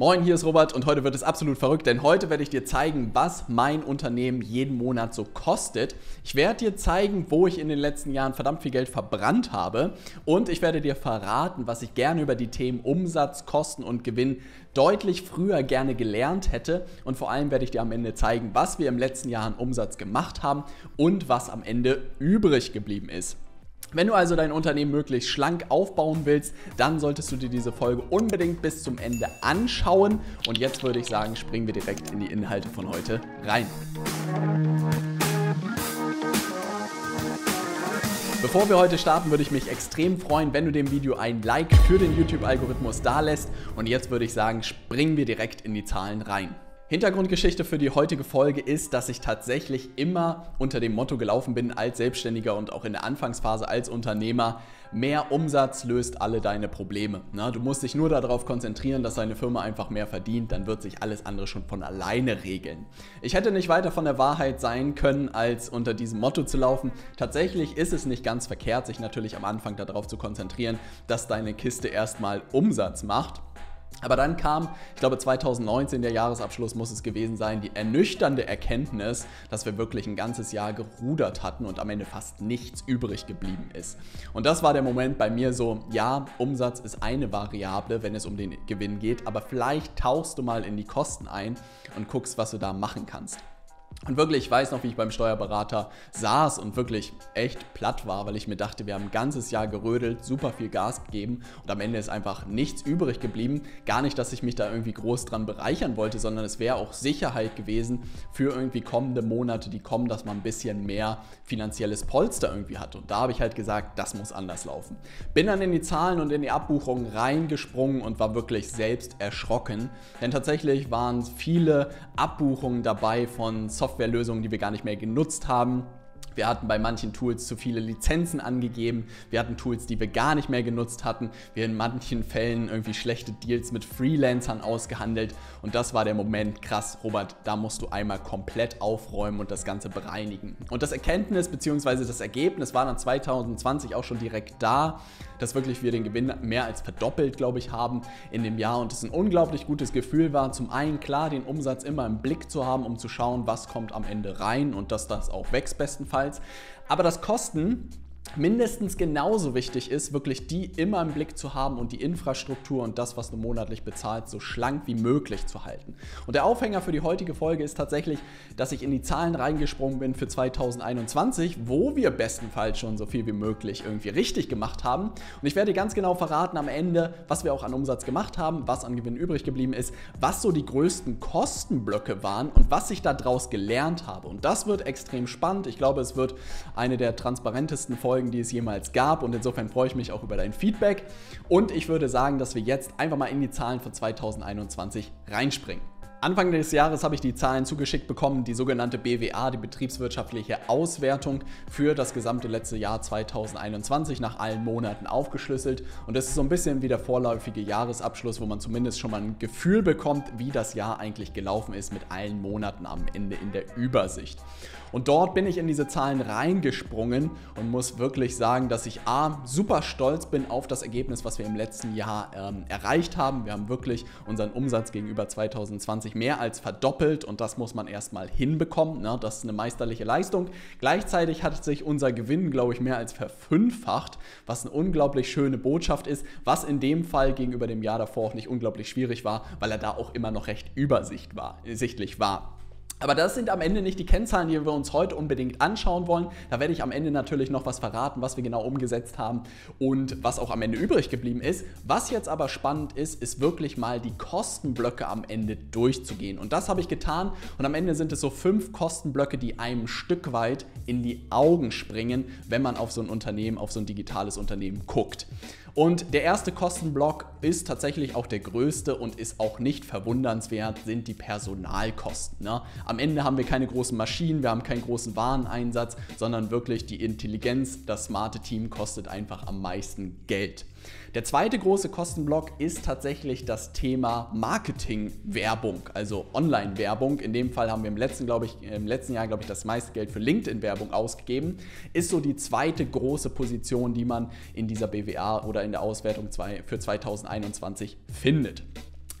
Moin, hier ist Robert und heute wird es absolut verrückt, denn heute werde ich dir zeigen, was mein Unternehmen jeden Monat so kostet. Ich werde dir zeigen, wo ich in den letzten Jahren verdammt viel Geld verbrannt habe und ich werde dir verraten, was ich gerne über die Themen Umsatz, Kosten und Gewinn deutlich früher gerne gelernt hätte und vor allem werde ich dir am Ende zeigen, was wir im letzten Jahr an Umsatz gemacht haben und was am Ende übrig geblieben ist. Wenn du also dein Unternehmen möglichst schlank aufbauen willst, dann solltest du dir diese Folge unbedingt bis zum Ende anschauen. Und jetzt würde ich sagen, springen wir direkt in die Inhalte von heute rein. Bevor wir heute starten, würde ich mich extrem freuen, wenn du dem Video ein Like für den YouTube-Algorithmus da lässt. Und jetzt würde ich sagen, springen wir direkt in die Zahlen rein. Hintergrundgeschichte für die heutige Folge ist, dass ich tatsächlich immer unter dem Motto gelaufen bin als Selbstständiger und auch in der Anfangsphase als Unternehmer, mehr Umsatz löst alle deine Probleme. Na, du musst dich nur darauf konzentrieren, dass deine Firma einfach mehr verdient, dann wird sich alles andere schon von alleine regeln. Ich hätte nicht weiter von der Wahrheit sein können, als unter diesem Motto zu laufen. Tatsächlich ist es nicht ganz verkehrt, sich natürlich am Anfang darauf zu konzentrieren, dass deine Kiste erstmal Umsatz macht. Aber dann kam, ich glaube 2019, der Jahresabschluss muss es gewesen sein, die ernüchternde Erkenntnis, dass wir wirklich ein ganzes Jahr gerudert hatten und am Ende fast nichts übrig geblieben ist. Und das war der Moment bei mir so, ja, Umsatz ist eine Variable, wenn es um den Gewinn geht, aber vielleicht tauchst du mal in die Kosten ein und guckst, was du da machen kannst. Und wirklich, ich weiß noch, wie ich beim Steuerberater saß und wirklich echt platt war, weil ich mir dachte, wir haben ein ganzes Jahr gerödelt, super viel Gas gegeben und am Ende ist einfach nichts übrig geblieben. Gar nicht, dass ich mich da irgendwie groß dran bereichern wollte, sondern es wäre auch Sicherheit gewesen für irgendwie kommende Monate, die kommen, dass man ein bisschen mehr finanzielles Polster irgendwie hat. Und da habe ich halt gesagt, das muss anders laufen. Bin dann in die Zahlen und in die Abbuchungen reingesprungen und war wirklich selbst erschrocken. Denn tatsächlich waren viele Abbuchungen dabei von Softwarelösungen, die wir gar nicht mehr genutzt haben. Wir hatten bei manchen Tools zu viele Lizenzen angegeben. Wir hatten Tools, die wir gar nicht mehr genutzt hatten. Wir in manchen Fällen irgendwie schlechte Deals mit Freelancern ausgehandelt. Und das war der Moment, krass, Robert, da musst du einmal komplett aufräumen und das Ganze bereinigen. Und das Erkenntnis bzw. das Ergebnis war dann 2020 auch schon direkt da, dass wirklich wir den Gewinn mehr als verdoppelt, glaube ich, haben in dem Jahr. Und es ein unglaublich gutes Gefühl war, zum einen klar den Umsatz immer im Blick zu haben, um zu schauen, was kommt am Ende rein und dass das auch wächst bestenfalls. Aber das Kosten mindestens genauso wichtig ist, wirklich die immer im Blick zu haben und die Infrastruktur und das, was du monatlich bezahlst, so schlank wie möglich zu halten. Und der Aufhänger für die heutige Folge ist tatsächlich, dass ich in die Zahlen reingesprungen bin für 2021, wo wir bestenfalls schon so viel wie möglich irgendwie richtig gemacht haben. Und ich werde ganz genau verraten am Ende, was wir auch an Umsatz gemacht haben, was an Gewinn übrig geblieben ist, was so die größten Kostenblöcke waren und was ich daraus gelernt habe. Und das wird extrem spannend. Ich glaube, es wird eine der transparentesten Folgen Folgen, die es jemals gab. Und insofern freue ich mich auch über dein Feedback. Und ich würde sagen, dass wir jetzt einfach mal in die Zahlen von 2021 reinspringen. Anfang des Jahres habe ich die Zahlen zugeschickt bekommen, die sogenannte BWA, die betriebswirtschaftliche Auswertung für das gesamte letzte Jahr 2021 nach allen Monaten aufgeschlüsselt. Und das ist so ein bisschen wie der vorläufige Jahresabschluss, wo man zumindest schon mal ein Gefühl bekommt, wie das Jahr eigentlich gelaufen ist mit allen Monaten am Ende in der Übersicht. Und dort bin ich in diese Zahlen reingesprungen und muss wirklich sagen, dass ich A, super stolz bin auf das Ergebnis, was wir im letzten Jahr ähm, erreicht haben. Wir haben wirklich unseren Umsatz gegenüber 2020 mehr als verdoppelt und das muss man erstmal hinbekommen. Ne? Das ist eine meisterliche Leistung. Gleichzeitig hat sich unser Gewinn, glaube ich, mehr als verfünffacht, was eine unglaublich schöne Botschaft ist, was in dem Fall gegenüber dem Jahr davor auch nicht unglaublich schwierig war, weil er da auch immer noch recht übersichtlich war. Aber das sind am Ende nicht die Kennzahlen, die wir uns heute unbedingt anschauen wollen. Da werde ich am Ende natürlich noch was verraten, was wir genau umgesetzt haben und was auch am Ende übrig geblieben ist. Was jetzt aber spannend ist, ist wirklich mal die Kostenblöcke am Ende durchzugehen. Und das habe ich getan und am Ende sind es so fünf Kostenblöcke, die einem Stück weit in die Augen springen, wenn man auf so ein Unternehmen, auf so ein digitales Unternehmen guckt. Und der erste Kostenblock ist tatsächlich auch der größte und ist auch nicht verwundernswert, sind die Personalkosten. Ne? Am Ende haben wir keine großen Maschinen, wir haben keinen großen Wareneinsatz, sondern wirklich die Intelligenz, das smarte Team kostet einfach am meisten Geld. Der zweite große Kostenblock ist tatsächlich das Thema Marketing-Werbung, also Online-Werbung. In dem Fall haben wir im letzten, glaube ich, im letzten Jahr, glaube ich, das meiste Geld für LinkedIn-Werbung ausgegeben. Ist so die zweite große Position, die man in dieser BWA oder in der Auswertung für 2021 findet.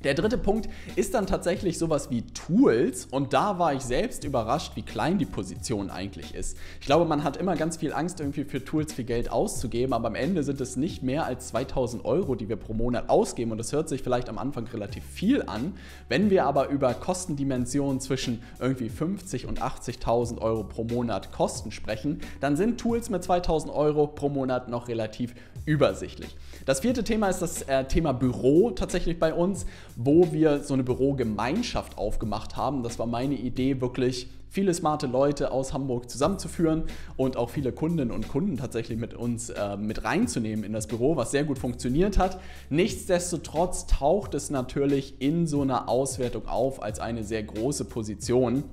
Der dritte Punkt ist dann tatsächlich sowas wie Tools und da war ich selbst überrascht, wie klein die Position eigentlich ist. Ich glaube, man hat immer ganz viel Angst, irgendwie für Tools viel Geld auszugeben, aber am Ende sind es nicht mehr als 2000 Euro, die wir pro Monat ausgeben und das hört sich vielleicht am Anfang relativ viel an. Wenn wir aber über Kostendimensionen zwischen irgendwie 50 und 80.000 Euro pro Monat Kosten sprechen, dann sind Tools mit 2000 Euro pro Monat noch relativ übersichtlich. Das vierte Thema ist das äh, Thema Büro tatsächlich bei uns, wo wir so eine Bürogemeinschaft aufgemacht haben. Das war meine Idee, wirklich viele smarte Leute aus Hamburg zusammenzuführen und auch viele Kundinnen und Kunden tatsächlich mit uns äh, mit reinzunehmen in das Büro, was sehr gut funktioniert hat. Nichtsdestotrotz taucht es natürlich in so einer Auswertung auf als eine sehr große Position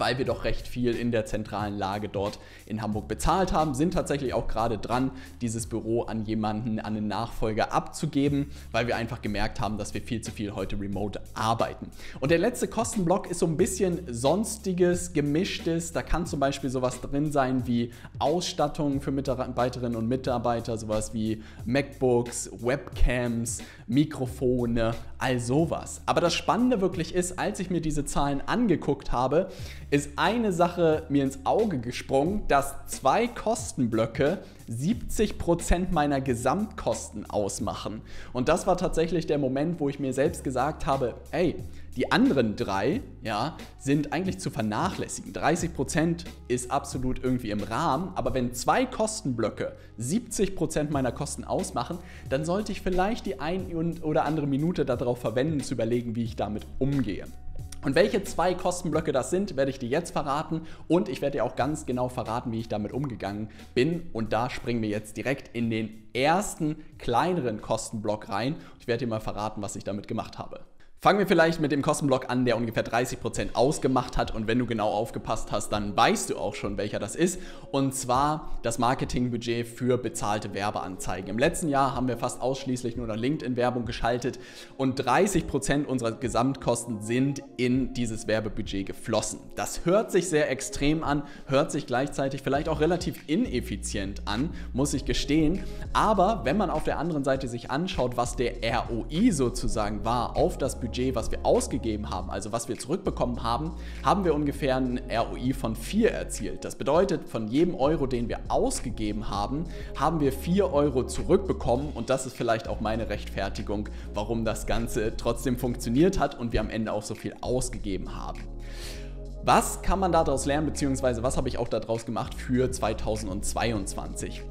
weil wir doch recht viel in der zentralen Lage dort in Hamburg bezahlt haben, sind tatsächlich auch gerade dran, dieses Büro an jemanden, an einen Nachfolger abzugeben, weil wir einfach gemerkt haben, dass wir viel zu viel heute remote arbeiten. Und der letzte Kostenblock ist so ein bisschen sonstiges, gemischtes. Da kann zum Beispiel sowas drin sein wie Ausstattung für Mitarbeiterinnen und Mitarbeiter, sowas wie MacBooks, Webcams, Mikrofone, all sowas. Aber das Spannende wirklich ist, als ich mir diese Zahlen angeguckt habe, ist eine Sache mir ins Auge gesprungen, dass zwei Kostenblöcke 70% meiner Gesamtkosten ausmachen. Und das war tatsächlich der Moment, wo ich mir selbst gesagt habe, ey, die anderen drei ja, sind eigentlich zu vernachlässigen. 30% ist absolut irgendwie im Rahmen, aber wenn zwei Kostenblöcke 70% meiner Kosten ausmachen, dann sollte ich vielleicht die ein oder andere Minute darauf verwenden, zu überlegen, wie ich damit umgehe. Und welche zwei Kostenblöcke das sind, werde ich dir jetzt verraten und ich werde dir auch ganz genau verraten, wie ich damit umgegangen bin. Und da springen wir jetzt direkt in den ersten kleineren Kostenblock rein. Ich werde dir mal verraten, was ich damit gemacht habe. Fangen wir vielleicht mit dem Kostenblock an, der ungefähr 30% ausgemacht hat. Und wenn du genau aufgepasst hast, dann weißt du auch schon, welcher das ist. Und zwar das Marketingbudget für bezahlte Werbeanzeigen. Im letzten Jahr haben wir fast ausschließlich nur noch LinkedIn-Werbung geschaltet und 30% unserer Gesamtkosten sind in dieses Werbebudget geflossen. Das hört sich sehr extrem an, hört sich gleichzeitig vielleicht auch relativ ineffizient an, muss ich gestehen. Aber wenn man auf der anderen Seite sich anschaut, was der ROI sozusagen war auf das Budget, Budget, was wir ausgegeben haben, also was wir zurückbekommen haben, haben wir ungefähr ein ROI von 4 erzielt. Das bedeutet, von jedem Euro, den wir ausgegeben haben, haben wir 4 Euro zurückbekommen und das ist vielleicht auch meine Rechtfertigung, warum das Ganze trotzdem funktioniert hat und wir am Ende auch so viel ausgegeben haben. Was kann man daraus lernen, beziehungsweise was habe ich auch daraus gemacht für 2022?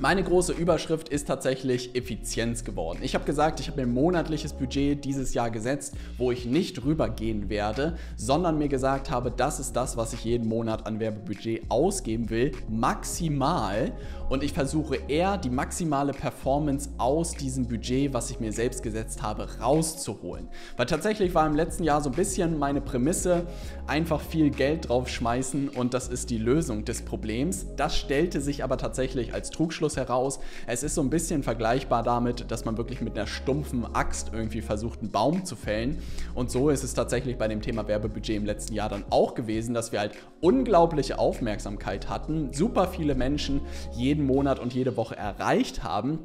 Meine große Überschrift ist tatsächlich Effizienz geworden. Ich habe gesagt, ich habe mir ein monatliches Budget dieses Jahr gesetzt, wo ich nicht rübergehen werde, sondern mir gesagt habe, das ist das, was ich jeden Monat an Werbebudget ausgeben will, maximal. Und ich versuche eher die maximale Performance aus diesem Budget, was ich mir selbst gesetzt habe, rauszuholen. Weil tatsächlich war im letzten Jahr so ein bisschen meine Prämisse, einfach viel Geld draufschmeißen und das ist die Lösung des Problems. Das stellte sich aber tatsächlich als Trugschluss Abschluss heraus. Es ist so ein bisschen vergleichbar damit, dass man wirklich mit einer stumpfen Axt irgendwie versucht, einen Baum zu fällen. Und so ist es tatsächlich bei dem Thema Werbebudget im letzten Jahr dann auch gewesen, dass wir halt unglaubliche Aufmerksamkeit hatten, super viele Menschen jeden Monat und jede Woche erreicht haben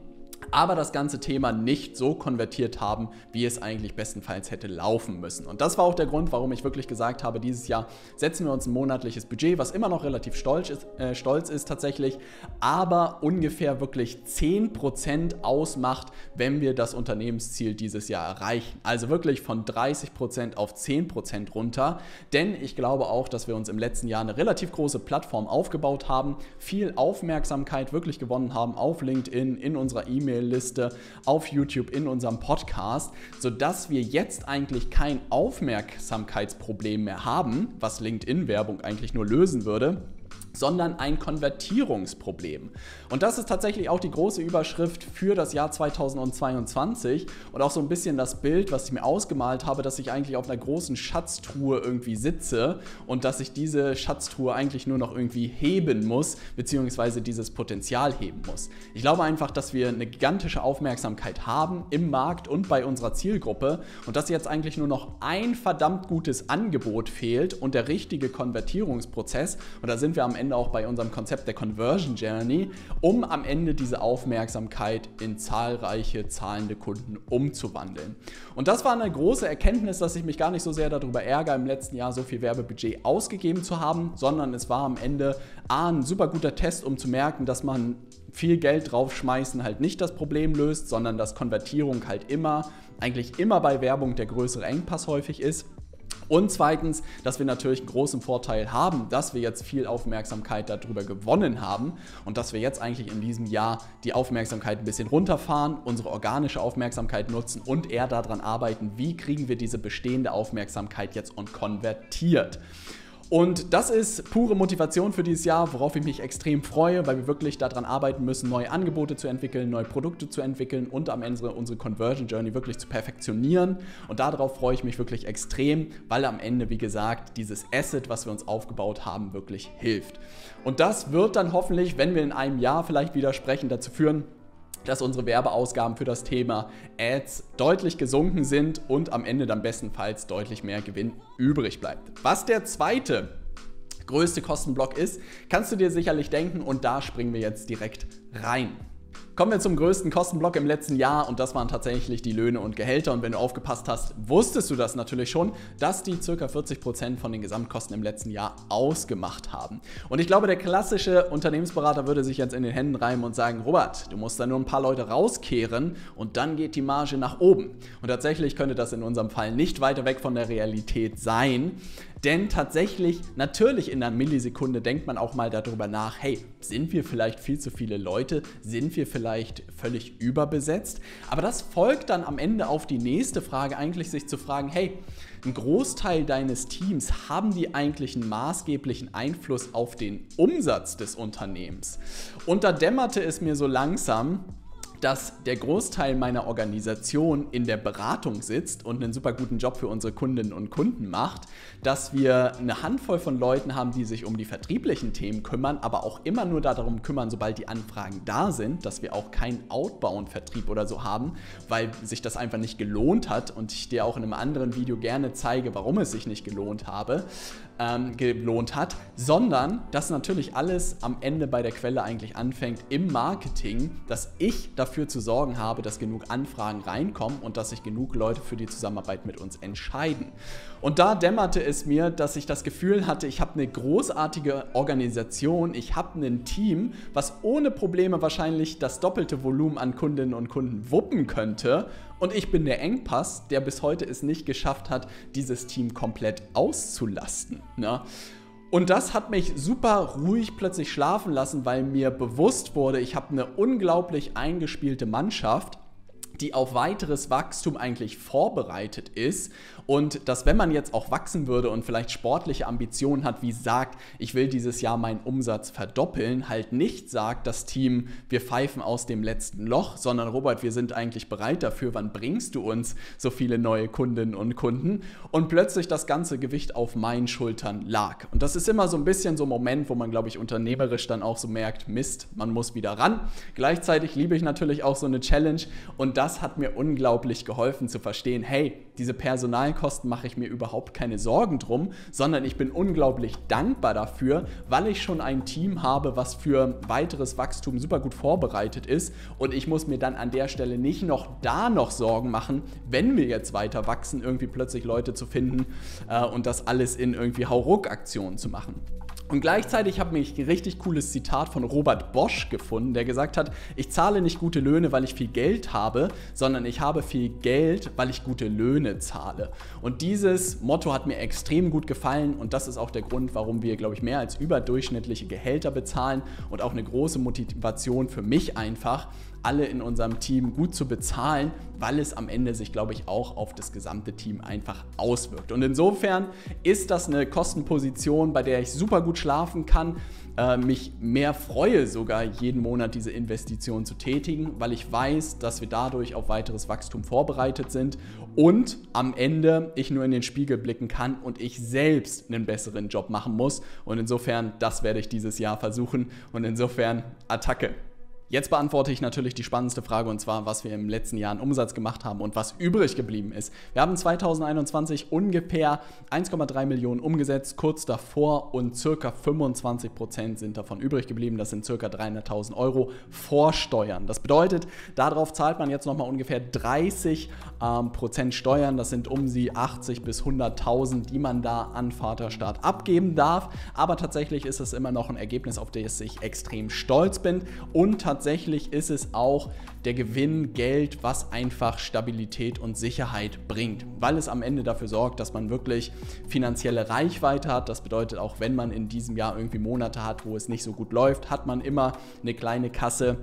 aber das ganze Thema nicht so konvertiert haben, wie es eigentlich bestenfalls hätte laufen müssen. Und das war auch der Grund, warum ich wirklich gesagt habe, dieses Jahr setzen wir uns ein monatliches Budget, was immer noch relativ stolz ist, äh, stolz ist tatsächlich, aber ungefähr wirklich 10% ausmacht, wenn wir das Unternehmensziel dieses Jahr erreichen. Also wirklich von 30% auf 10% runter. Denn ich glaube auch, dass wir uns im letzten Jahr eine relativ große Plattform aufgebaut haben, viel Aufmerksamkeit wirklich gewonnen haben auf LinkedIn, in unserer E-Mail E-Mail-Liste, auf YouTube, in unserem Podcast, sodass wir jetzt eigentlich kein Aufmerksamkeitsproblem mehr haben, was LinkedIn-Werbung eigentlich nur lösen würde sondern ein Konvertierungsproblem. Und das ist tatsächlich auch die große Überschrift für das Jahr 2022 und auch so ein bisschen das Bild, was ich mir ausgemalt habe, dass ich eigentlich auf einer großen Schatztruhe irgendwie sitze und dass ich diese Schatztruhe eigentlich nur noch irgendwie heben muss, beziehungsweise dieses Potenzial heben muss. Ich glaube einfach, dass wir eine gigantische Aufmerksamkeit haben im Markt und bei unserer Zielgruppe und dass jetzt eigentlich nur noch ein verdammt gutes Angebot fehlt und der richtige Konvertierungsprozess und da sind wir am Ende Ende auch bei unserem Konzept der Conversion Journey, um am Ende diese Aufmerksamkeit in zahlreiche zahlende Kunden umzuwandeln. Und das war eine große Erkenntnis, dass ich mich gar nicht so sehr darüber ärgere, im letzten Jahr so viel Werbebudget ausgegeben zu haben, sondern es war am Ende A, ein super guter Test, um zu merken, dass man viel Geld draufschmeißen halt nicht das Problem löst, sondern dass Konvertierung halt immer, eigentlich immer bei Werbung der größere Engpass häufig ist. Und zweitens, dass wir natürlich einen großen Vorteil haben, dass wir jetzt viel Aufmerksamkeit darüber gewonnen haben und dass wir jetzt eigentlich in diesem Jahr die Aufmerksamkeit ein bisschen runterfahren, unsere organische Aufmerksamkeit nutzen und eher daran arbeiten, wie kriegen wir diese bestehende Aufmerksamkeit jetzt und konvertiert. Und das ist pure Motivation für dieses Jahr, worauf ich mich extrem freue, weil wir wirklich daran arbeiten müssen, neue Angebote zu entwickeln, neue Produkte zu entwickeln und am Ende unsere Conversion Journey wirklich zu perfektionieren. Und darauf freue ich mich wirklich extrem, weil am Ende, wie gesagt, dieses Asset, was wir uns aufgebaut haben, wirklich hilft. Und das wird dann hoffentlich, wenn wir in einem Jahr vielleicht wieder sprechen, dazu führen, dass unsere Werbeausgaben für das Thema Ads deutlich gesunken sind und am Ende dann bestenfalls deutlich mehr Gewinn übrig bleibt. Was der zweite größte Kostenblock ist, kannst du dir sicherlich denken und da springen wir jetzt direkt rein. Kommen wir zum größten Kostenblock im letzten Jahr und das waren tatsächlich die Löhne und Gehälter. Und wenn du aufgepasst hast, wusstest du das natürlich schon, dass die ca. 40% von den Gesamtkosten im letzten Jahr ausgemacht haben. Und ich glaube, der klassische Unternehmensberater würde sich jetzt in den Händen reimen und sagen, Robert, du musst da nur ein paar Leute rauskehren und dann geht die Marge nach oben. Und tatsächlich könnte das in unserem Fall nicht weiter weg von der Realität sein. Denn tatsächlich, natürlich in einer Millisekunde denkt man auch mal darüber nach, hey, sind wir vielleicht viel zu viele Leute? Sind wir vielleicht völlig überbesetzt? Aber das folgt dann am Ende auf die nächste Frage, eigentlich sich zu fragen, hey, ein Großteil deines Teams, haben die eigentlich einen maßgeblichen Einfluss auf den Umsatz des Unternehmens? Und da dämmerte es mir so langsam, dass der Großteil meiner Organisation in der Beratung sitzt und einen super guten Job für unsere Kundinnen und Kunden macht, dass wir eine Handvoll von Leuten haben, die sich um die vertrieblichen Themen kümmern, aber auch immer nur darum kümmern, sobald die Anfragen da sind, dass wir auch keinen Outbound-Vertrieb oder so haben, weil sich das einfach nicht gelohnt hat und ich dir auch in einem anderen Video gerne zeige, warum es sich nicht gelohnt habe ähm, gelohnt hat, sondern dass natürlich alles am Ende bei der Quelle eigentlich anfängt im Marketing, dass ich dafür zu sorgen habe, dass genug Anfragen reinkommen und dass sich genug Leute für die Zusammenarbeit mit uns entscheiden. Und da dämmerte es mir, dass ich das Gefühl hatte, ich habe eine großartige Organisation, ich habe ein Team, was ohne Probleme wahrscheinlich das doppelte Volumen an Kundinnen und Kunden wuppen könnte und ich bin der Engpass, der bis heute es nicht geschafft hat, dieses Team komplett auszulasten. Ne? Und das hat mich super ruhig plötzlich schlafen lassen, weil mir bewusst wurde, ich habe eine unglaublich eingespielte Mannschaft die auf weiteres Wachstum eigentlich vorbereitet ist und dass wenn man jetzt auch wachsen würde und vielleicht sportliche Ambitionen hat, wie sagt, ich will dieses Jahr meinen Umsatz verdoppeln, halt nicht sagt das Team, wir pfeifen aus dem letzten Loch, sondern Robert, wir sind eigentlich bereit dafür, wann bringst du uns so viele neue Kundinnen und Kunden und plötzlich das ganze Gewicht auf meinen Schultern lag. Und das ist immer so ein bisschen so ein Moment, wo man, glaube ich, unternehmerisch dann auch so merkt, Mist, man muss wieder ran. Gleichzeitig liebe ich natürlich auch so eine Challenge und das hat mir unglaublich geholfen zu verstehen, hey, diese Personalkosten mache ich mir überhaupt keine Sorgen drum, sondern ich bin unglaublich dankbar dafür, weil ich schon ein Team habe, was für weiteres Wachstum super gut vorbereitet ist und ich muss mir dann an der Stelle nicht noch da noch Sorgen machen, wenn wir jetzt weiter wachsen, irgendwie plötzlich Leute zu finden äh, und das alles in irgendwie Hauruck-Aktionen zu machen. Und gleichzeitig habe ich ein richtig cooles Zitat von Robert Bosch gefunden, der gesagt hat, ich zahle nicht gute Löhne, weil ich viel Geld habe, sondern ich habe viel Geld, weil ich gute Löhne zahle. Und dieses Motto hat mir extrem gut gefallen und das ist auch der Grund, warum wir, glaube ich, mehr als überdurchschnittliche Gehälter bezahlen und auch eine große Motivation für mich einfach, alle in unserem Team gut zu bezahlen, weil es am Ende sich, glaube ich, auch auf das gesamte Team einfach auswirkt. Und insofern ist das eine Kostenposition, bei der ich super gut schlafen kann, äh, mich mehr freue sogar jeden Monat diese Investition zu tätigen, weil ich weiß, dass wir dadurch auf weiteres Wachstum vorbereitet sind und am Ende ich nur in den Spiegel blicken kann und ich selbst einen besseren Job machen muss. Und insofern, das werde ich dieses Jahr versuchen und insofern Attacke. Jetzt beantworte ich natürlich die spannendste Frage und zwar, was wir im letzten Jahr an Umsatz gemacht haben und was übrig geblieben ist. Wir haben 2021 ungefähr 1,3 Millionen umgesetzt, kurz davor und circa 25 Prozent sind davon übrig geblieben. Das sind circa 300.000 Euro vor Steuern. Das bedeutet, darauf zahlt man jetzt nochmal ungefähr 30 ähm, Prozent Steuern. Das sind um sie 80 bis 100.000, die man da an Vaterstaat abgeben darf. Aber tatsächlich ist es immer noch ein Ergebnis, auf das ich extrem stolz bin und tatsächlich tatsächlich ist es auch der Gewinn Geld, was einfach Stabilität und Sicherheit bringt, weil es am Ende dafür sorgt, dass man wirklich finanzielle Reichweite hat. Das bedeutet auch, wenn man in diesem Jahr irgendwie Monate hat, wo es nicht so gut läuft, hat man immer eine kleine Kasse,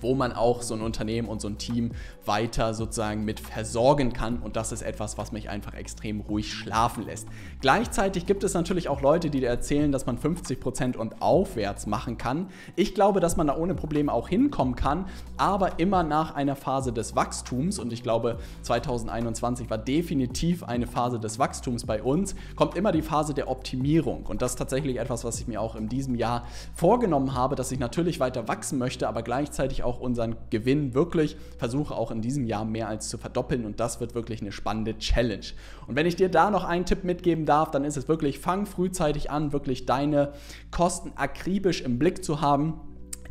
wo man auch so ein Unternehmen und so ein Team weiter sozusagen mit versorgen kann. Und das ist etwas, was mich einfach extrem ruhig schlafen lässt. Gleichzeitig gibt es natürlich auch Leute, die dir erzählen, dass man 50% und aufwärts machen kann. Ich glaube, dass man da ohne Probleme auch hinkommen kann, aber immer nach einer Phase des Wachstums. Und ich glaube, 2021 war definitiv eine Phase des Wachstums bei uns. Kommt immer die Phase der Optimierung. Und das ist tatsächlich etwas, was ich mir auch in diesem Jahr vorgenommen habe, dass ich natürlich weiter wachsen möchte, aber gleichzeitig auch auch unseren Gewinn wirklich versuche auch in diesem Jahr mehr als zu verdoppeln und das wird wirklich eine spannende Challenge. Und wenn ich dir da noch einen Tipp mitgeben darf, dann ist es wirklich, fang frühzeitig an, wirklich deine Kosten akribisch im Blick zu haben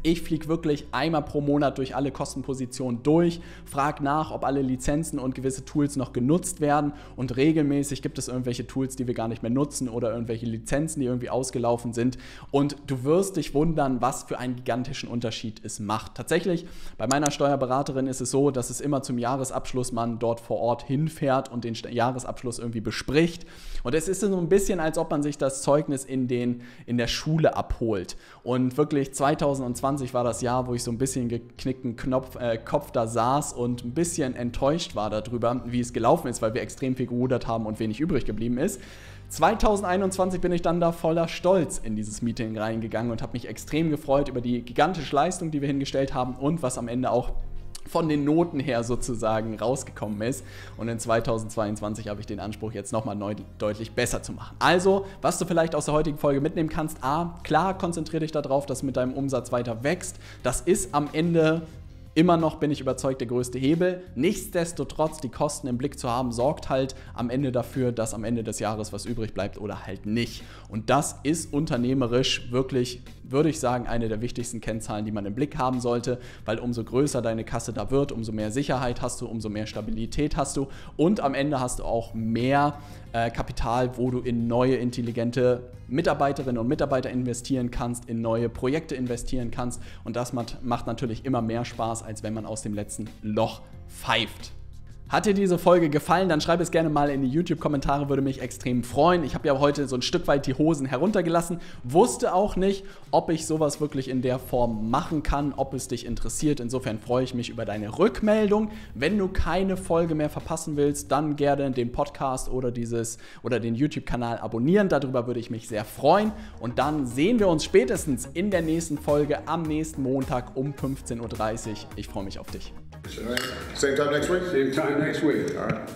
ich fliege wirklich einmal pro Monat durch alle Kostenpositionen durch, frage nach, ob alle Lizenzen und gewisse Tools noch genutzt werden. Und regelmäßig gibt es irgendwelche Tools, die wir gar nicht mehr nutzen oder irgendwelche Lizenzen, die irgendwie ausgelaufen sind. Und du wirst dich wundern, was für einen gigantischen Unterschied es macht. Tatsächlich, bei meiner Steuerberaterin ist es so, dass es immer zum Jahresabschluss man dort vor Ort hinfährt und den Jahresabschluss irgendwie bespricht. Und es ist so ein bisschen, als ob man sich das Zeugnis in, den, in der Schule abholt. Und wirklich 2020 2020 war das Jahr, wo ich so ein bisschen geknickten Knopf, äh, Kopf da saß und ein bisschen enttäuscht war darüber, wie es gelaufen ist, weil wir extrem viel gerudert haben und wenig übrig geblieben ist. 2021 bin ich dann da voller Stolz in dieses Meeting reingegangen und habe mich extrem gefreut über die gigantische Leistung, die wir hingestellt haben und was am Ende auch von den Noten her sozusagen rausgekommen ist. Und in 2022 habe ich den Anspruch, jetzt nochmal deutlich besser zu machen. Also, was du vielleicht aus der heutigen Folge mitnehmen kannst, A, klar, konzentriere dich darauf, dass mit deinem Umsatz weiter wächst. Das ist am Ende Immer noch bin ich überzeugt, der größte Hebel. Nichtsdestotrotz, die Kosten im Blick zu haben, sorgt halt am Ende dafür, dass am Ende des Jahres was übrig bleibt oder halt nicht. Und das ist unternehmerisch wirklich, würde ich sagen, eine der wichtigsten Kennzahlen, die man im Blick haben sollte, weil umso größer deine Kasse da wird, umso mehr Sicherheit hast du, umso mehr Stabilität hast du und am Ende hast du auch mehr äh, Kapital, wo du in neue intelligente Mitarbeiterinnen und Mitarbeiter investieren kannst, in neue Projekte investieren kannst. Und das macht, macht natürlich immer mehr Spaß, als wenn man aus dem letzten Loch pfeift. Hat dir diese Folge gefallen, dann schreib es gerne mal in die YouTube-Kommentare, würde mich extrem freuen. Ich habe ja heute so ein Stück weit die Hosen heruntergelassen, wusste auch nicht, ob ich sowas wirklich in der Form machen kann, ob es dich interessiert. Insofern freue ich mich über deine Rückmeldung. Wenn du keine Folge mehr verpassen willst, dann gerne den Podcast oder dieses oder den YouTube-Kanal abonnieren. Darüber würde ich mich sehr freuen. Und dann sehen wir uns spätestens in der nächsten Folge am nächsten Montag um 15.30 Uhr. Ich freue mich auf dich. Same time next week? Same time next week. All right.